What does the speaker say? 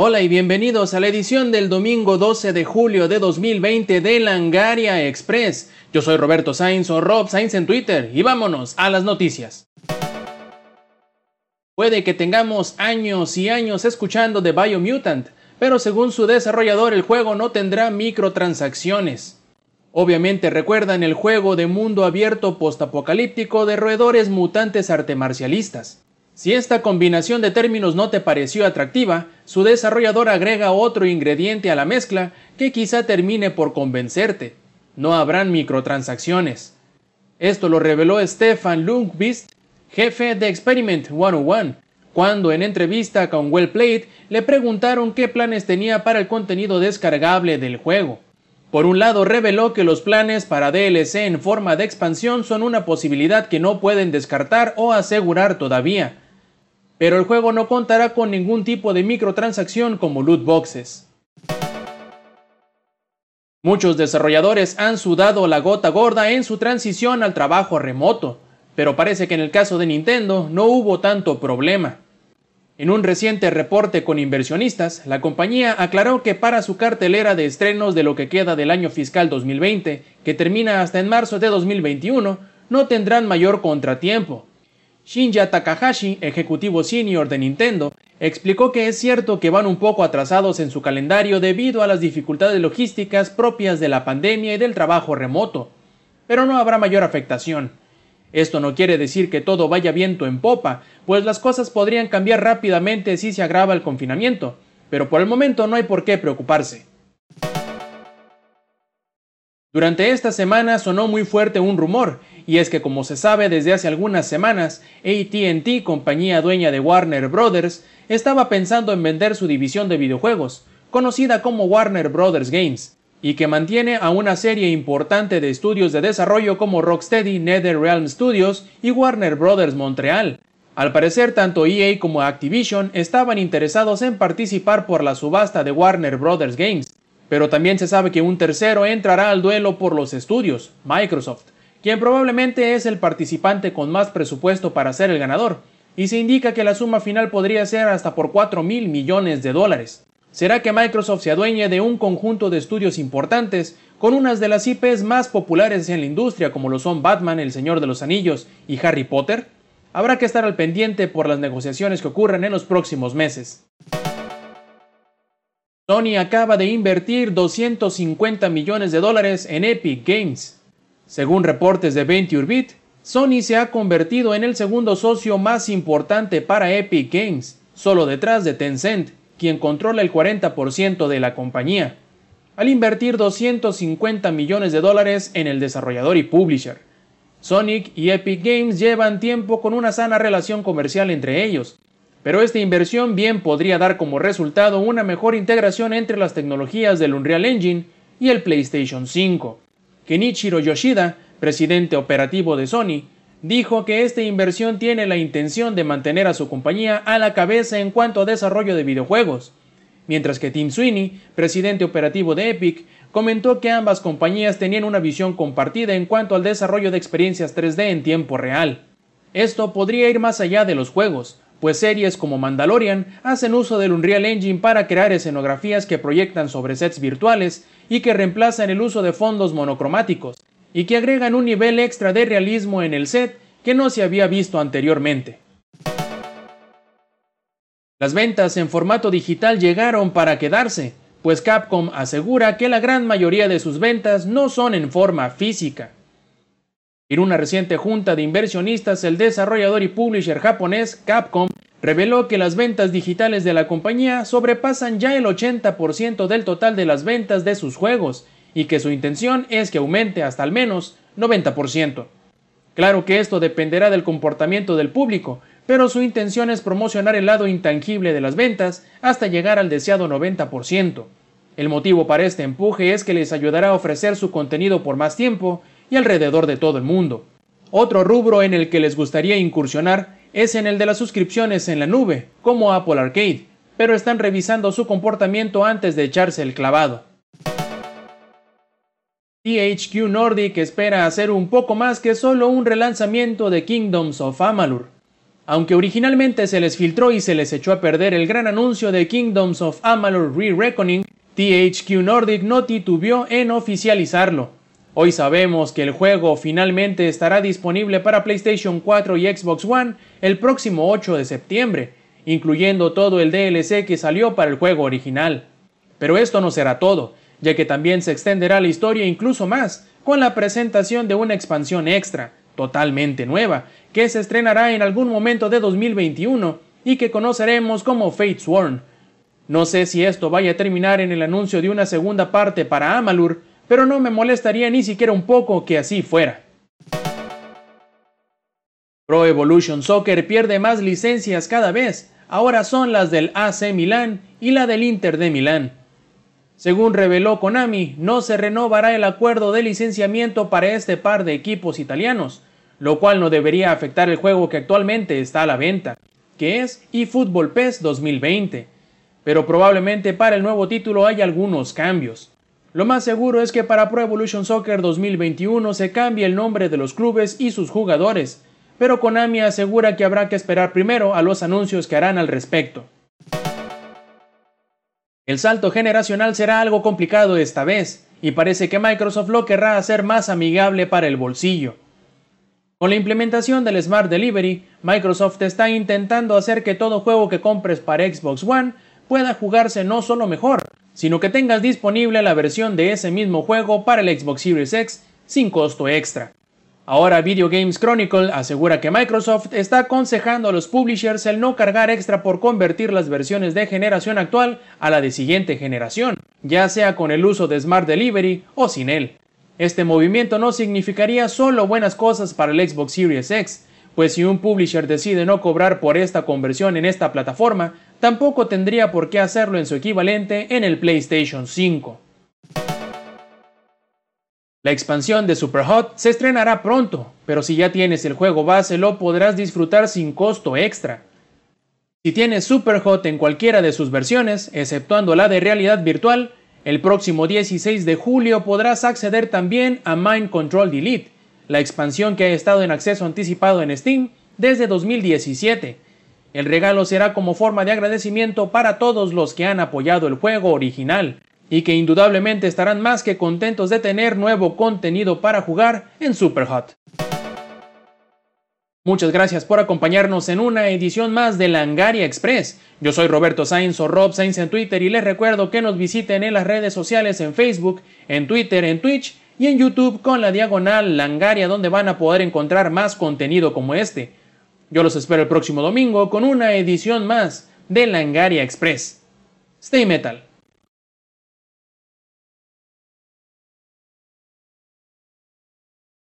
Hola y bienvenidos a la edición del domingo 12 de julio de 2020 de Langaria Express. Yo soy Roberto Sainz o Rob Sainz en Twitter y vámonos a las noticias. Puede que tengamos años y años escuchando de Biomutant, pero según su desarrollador el juego no tendrá microtransacciones. Obviamente recuerdan el juego de mundo abierto postapocalíptico de roedores mutantes artemarcialistas. Si esta combinación de términos no te pareció atractiva, su desarrollador agrega otro ingrediente a la mezcla que quizá termine por convencerte. No habrán microtransacciones. Esto lo reveló Stefan Lundqvist, jefe de Experiment 101, cuando en entrevista con Wellplayed le preguntaron qué planes tenía para el contenido descargable del juego. Por un lado, reveló que los planes para DLC en forma de expansión son una posibilidad que no pueden descartar o asegurar todavía pero el juego no contará con ningún tipo de microtransacción como loot boxes. Muchos desarrolladores han sudado la gota gorda en su transición al trabajo remoto, pero parece que en el caso de Nintendo no hubo tanto problema. En un reciente reporte con inversionistas, la compañía aclaró que para su cartelera de estrenos de lo que queda del año fiscal 2020, que termina hasta en marzo de 2021, no tendrán mayor contratiempo, Shinya Takahashi, ejecutivo senior de Nintendo, explicó que es cierto que van un poco atrasados en su calendario debido a las dificultades logísticas propias de la pandemia y del trabajo remoto, pero no habrá mayor afectación. Esto no quiere decir que todo vaya viento en popa, pues las cosas podrían cambiar rápidamente si se agrava el confinamiento, pero por el momento no hay por qué preocuparse. Durante esta semana sonó muy fuerte un rumor, y es que como se sabe desde hace algunas semanas, ATT, compañía dueña de Warner Bros., estaba pensando en vender su división de videojuegos, conocida como Warner Bros. Games, y que mantiene a una serie importante de estudios de desarrollo como Rocksteady, NetherRealm Studios y Warner Bros. Montreal. Al parecer, tanto EA como Activision estaban interesados en participar por la subasta de Warner Bros. Games, pero también se sabe que un tercero entrará al duelo por los estudios, Microsoft, quien probablemente es el participante con más presupuesto para ser el ganador, y se indica que la suma final podría ser hasta por 4 mil millones de dólares. ¿Será que Microsoft se adueñe de un conjunto de estudios importantes con unas de las IPs más populares en la industria como lo son Batman, El Señor de los Anillos y Harry Potter? Habrá que estar al pendiente por las negociaciones que ocurran en los próximos meses. Sony acaba de invertir 250 millones de dólares en Epic Games. Según reportes de VentureBeat, Sony se ha convertido en el segundo socio más importante para Epic Games, solo detrás de Tencent, quien controla el 40% de la compañía, al invertir 250 millones de dólares en el desarrollador y publisher. Sonic y Epic Games llevan tiempo con una sana relación comercial entre ellos, pero esta inversión bien podría dar como resultado una mejor integración entre las tecnologías del Unreal Engine y el PlayStation 5. Kenichiro Yoshida, presidente operativo de Sony, dijo que esta inversión tiene la intención de mantener a su compañía a la cabeza en cuanto a desarrollo de videojuegos, mientras que Tim Sweeney, presidente operativo de Epic, comentó que ambas compañías tenían una visión compartida en cuanto al desarrollo de experiencias 3D en tiempo real. Esto podría ir más allá de los juegos, pues series como Mandalorian hacen uso del Unreal Engine para crear escenografías que proyectan sobre sets virtuales y que reemplazan el uso de fondos monocromáticos, y que agregan un nivel extra de realismo en el set que no se había visto anteriormente. Las ventas en formato digital llegaron para quedarse, pues Capcom asegura que la gran mayoría de sus ventas no son en forma física. En una reciente junta de inversionistas, el desarrollador y publisher japonés Capcom reveló que las ventas digitales de la compañía sobrepasan ya el 80% del total de las ventas de sus juegos y que su intención es que aumente hasta al menos 90%. Claro que esto dependerá del comportamiento del público, pero su intención es promocionar el lado intangible de las ventas hasta llegar al deseado 90%. El motivo para este empuje es que les ayudará a ofrecer su contenido por más tiempo y alrededor de todo el mundo. Otro rubro en el que les gustaría incursionar es en el de las suscripciones en la nube, como Apple Arcade, pero están revisando su comportamiento antes de echarse el clavado. THQ Nordic espera hacer un poco más que solo un relanzamiento de Kingdoms of Amalur. Aunque originalmente se les filtró y se les echó a perder el gran anuncio de Kingdoms of Amalur Re-Reckoning, THQ Nordic no titubeó en oficializarlo. Hoy sabemos que el juego finalmente estará disponible para PlayStation 4 y Xbox One el próximo 8 de septiembre, incluyendo todo el DLC que salió para el juego original. Pero esto no será todo, ya que también se extenderá la historia incluso más, con la presentación de una expansión extra, totalmente nueva, que se estrenará en algún momento de 2021 y que conoceremos como Fate Sworn. No sé si esto vaya a terminar en el anuncio de una segunda parte para Amalur, pero no me molestaría ni siquiera un poco que así fuera. Pro Evolution Soccer pierde más licencias cada vez, ahora son las del AC Milán y la del Inter de Milán. Según reveló Konami, no se renovará el acuerdo de licenciamiento para este par de equipos italianos, lo cual no debería afectar el juego que actualmente está a la venta, que es eFootball PES 2020, pero probablemente para el nuevo título hay algunos cambios. Lo más seguro es que para Pro Evolution Soccer 2021 se cambie el nombre de los clubes y sus jugadores, pero Konami asegura que habrá que esperar primero a los anuncios que harán al respecto. El salto generacional será algo complicado esta vez, y parece que Microsoft lo querrá hacer más amigable para el bolsillo. Con la implementación del Smart Delivery, Microsoft está intentando hacer que todo juego que compres para Xbox One pueda jugarse no solo mejor, sino que tengas disponible la versión de ese mismo juego para el Xbox Series X sin costo extra. Ahora Video Games Chronicle asegura que Microsoft está aconsejando a los publishers el no cargar extra por convertir las versiones de generación actual a la de siguiente generación, ya sea con el uso de Smart Delivery o sin él. Este movimiento no significaría solo buenas cosas para el Xbox Series X, pues si un publisher decide no cobrar por esta conversión en esta plataforma, tampoco tendría por qué hacerlo en su equivalente en el PlayStation 5. La expansión de Superhot se estrenará pronto, pero si ya tienes el juego base lo podrás disfrutar sin costo extra. Si tienes Superhot en cualquiera de sus versiones, exceptuando la de realidad virtual, el próximo 16 de julio podrás acceder también a Mind Control Delete, la expansión que ha estado en acceso anticipado en Steam desde 2017. El regalo será como forma de agradecimiento para todos los que han apoyado el juego original y que indudablemente estarán más que contentos de tener nuevo contenido para jugar en Superhot. Muchas gracias por acompañarnos en una edición más de Langaria Express. Yo soy Roberto Sainz o Rob Sainz en Twitter y les recuerdo que nos visiten en las redes sociales en Facebook, en Twitter, en Twitch y en YouTube con la diagonal Langaria donde van a poder encontrar más contenido como este. Yo los espero el próximo domingo con una edición más de Langaria Express. Stay Metal.